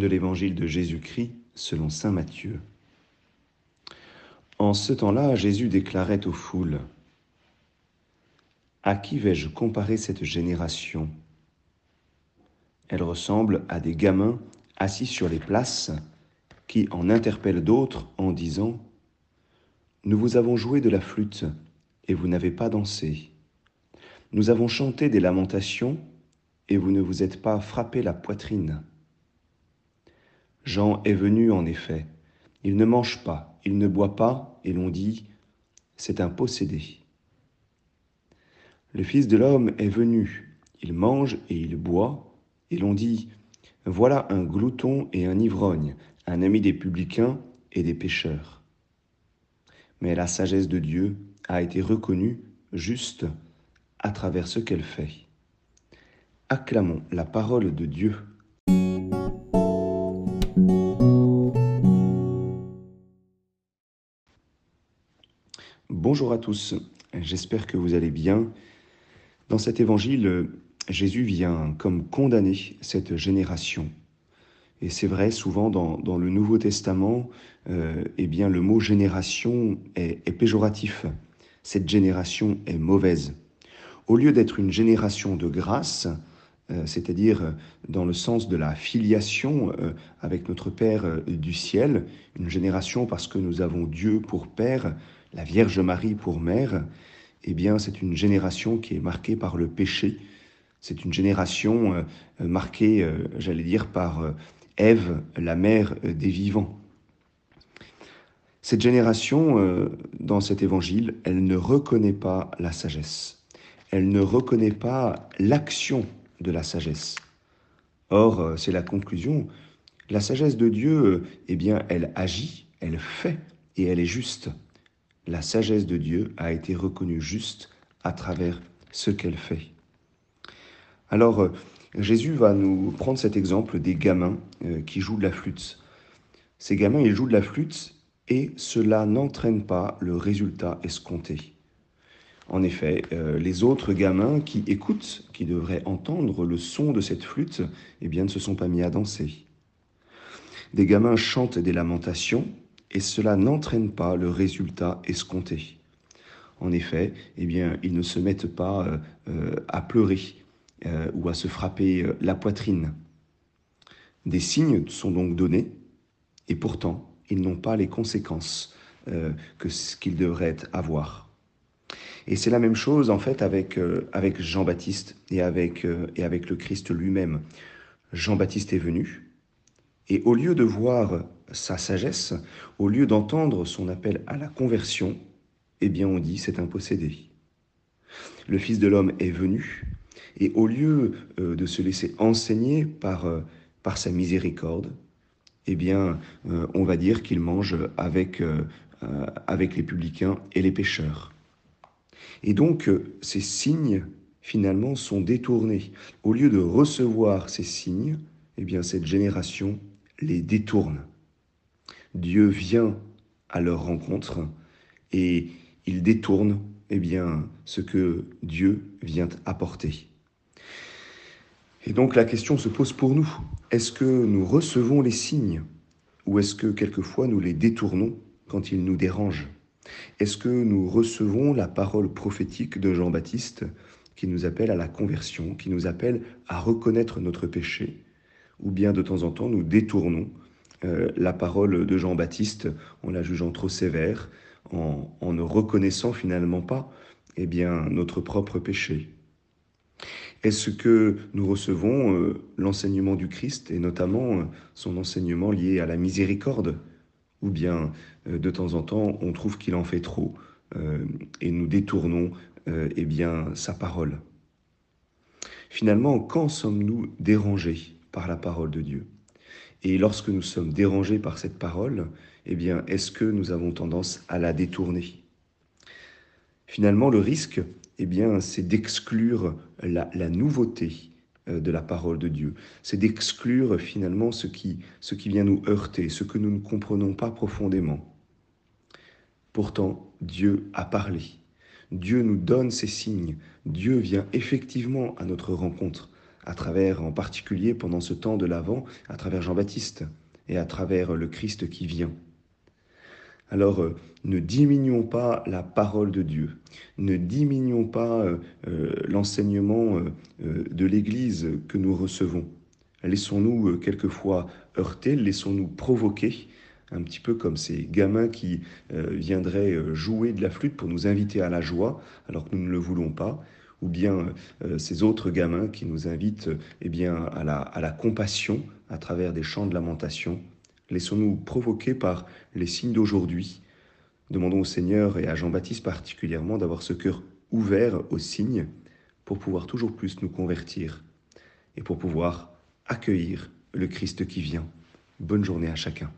de l'évangile de Jésus-Christ selon Saint Matthieu. En ce temps-là, Jésus déclarait aux foules, À qui vais-je comparer cette génération? Elle ressemble à des gamins assis sur les places qui en interpellent d'autres en disant, Nous vous avons joué de la flûte et vous n'avez pas dansé. Nous avons chanté des lamentations et vous ne vous êtes pas frappé la poitrine. Jean est venu en effet. Il ne mange pas, il ne boit pas, et l'on dit, c'est un possédé. Le Fils de l'homme est venu, il mange et il boit, et l'on dit, voilà un glouton et un ivrogne, un ami des publicains et des pécheurs. Mais la sagesse de Dieu a été reconnue juste à travers ce qu'elle fait. Acclamons la parole de Dieu. Bonjour à tous, j'espère que vous allez bien. Dans cet évangile, Jésus vient comme condamner cette génération. Et c'est vrai, souvent dans, le Nouveau Testament, euh, eh bien, le mot génération est, péjoratif. Cette génération est mauvaise. Au lieu d'être une génération de grâce, c'est-à-dire dans le sens de la filiation euh, avec notre Père du ciel, une génération parce que nous avons Dieu pour Père, la Vierge Marie pour mère, eh bien c'est une génération qui est marquée par le péché. C'est une génération euh, marquée, euh, j'allais dire, par euh, Ève, la mère des vivants. Cette génération, dans cet évangile, elle ne reconnaît pas la sagesse. Elle ne reconnaît pas l'action de la sagesse. Or, c'est la conclusion. La sagesse de Dieu, eh bien, elle agit, elle fait et elle est juste la sagesse de Dieu a été reconnue juste à travers ce qu'elle fait. Alors, euh, Jésus va nous prendre cet exemple des gamins euh, qui jouent de la flûte. Ces gamins, ils jouent de la flûte et cela n'entraîne pas le résultat escompté. En effet, euh, les autres gamins qui écoutent, qui devraient entendre le son de cette flûte, eh bien, ne se sont pas mis à danser. Des gamins chantent des lamentations, et cela n'entraîne pas le résultat escompté. En effet, eh bien, ils ne se mettent pas euh, euh, à pleurer ou à se frapper la poitrine. Des signes sont donc donnés, et pourtant, ils n'ont pas les conséquences que ce qu'ils devraient avoir. Et c'est la même chose en fait avec, avec Jean-Baptiste et avec, et avec le Christ lui-même. Jean-Baptiste est venu, et au lieu de voir sa sagesse, au lieu d'entendre son appel à la conversion, eh bien on dit c'est un possédé. Le Fils de l'homme est venu, et au lieu euh, de se laisser enseigner par, euh, par sa miséricorde, eh bien euh, on va dire qu'il mange avec, avec les publicains et les pécheurs. Et donc ces signes finalement sont détournés. Au lieu de recevoir ces signes, eh bien cette génération les détourne. Dieu vient à leur rencontre et il détourne eh bien, ce que Dieu vient apporter. Et donc la question se pose pour nous. Est-ce que nous recevons les signes ou est-ce que quelquefois nous les détournons quand ils nous dérangent? Est-ce que nous recevons la parole prophétique de Jean-Baptiste qui nous appelle à la conversion, qui nous appelle à reconnaître notre péché Ou bien de temps en temps nous détournons euh, la parole de Jean-Baptiste en la jugeant trop sévère, en, ne reconnaissant finalement pas eh bien, notre propre péché? Est-ce que nous recevons euh, l'enseignement du Christ et notamment euh, son enseignement lié à la miséricorde? Ou bien de temps en temps on trouve qu'il en fait trop et nous détournons eh bien, sa parole. Finalement, quand sommes-nous dérangés par la parole de Dieu? Et lorsque nous sommes dérangés par cette parole, eh bien, est-ce que nous avons tendance à la détourner? Finalement, le risque, eh bien, c'est d'exclure la, nouveauté euh, de la parole de Dieu. C'est d'exclure finalement ce qui, ce qui vient nous heurter, ce que nous ne comprenons pas profondément. Pourtant, Dieu a parlé. Dieu nous donne ces signes. Dieu vient effectivement à notre rencontre à travers, en particulier pendant ce temps de l'Avent, à travers Jean-Baptiste et à travers le Christ qui vient. Alors, euh, ne diminuons pas la parole de Dieu, ne diminuons pas euh, euh, l'enseignement de l'Église que nous recevons. Laissons-nous quelquefois heurter, laissons-nous provoquer, un petit peu comme ces gamins qui viendraient jouer de la flûte pour nous inviter à la joie, alors que nous ne le voulons pas, ou bien ces autres gamins qui nous invitent eh bien, à, la, à la compassion à travers des chants de lamentation. Laissons-nous provoquer par les signes d'aujourd'hui. Demandons au Seigneur et à Jean-Baptiste particulièrement d'avoir ce cœur ouvert aux signes pour pouvoir toujours plus nous convertir et pour pouvoir accueillir le Christ qui vient. Bonne journée à chacun.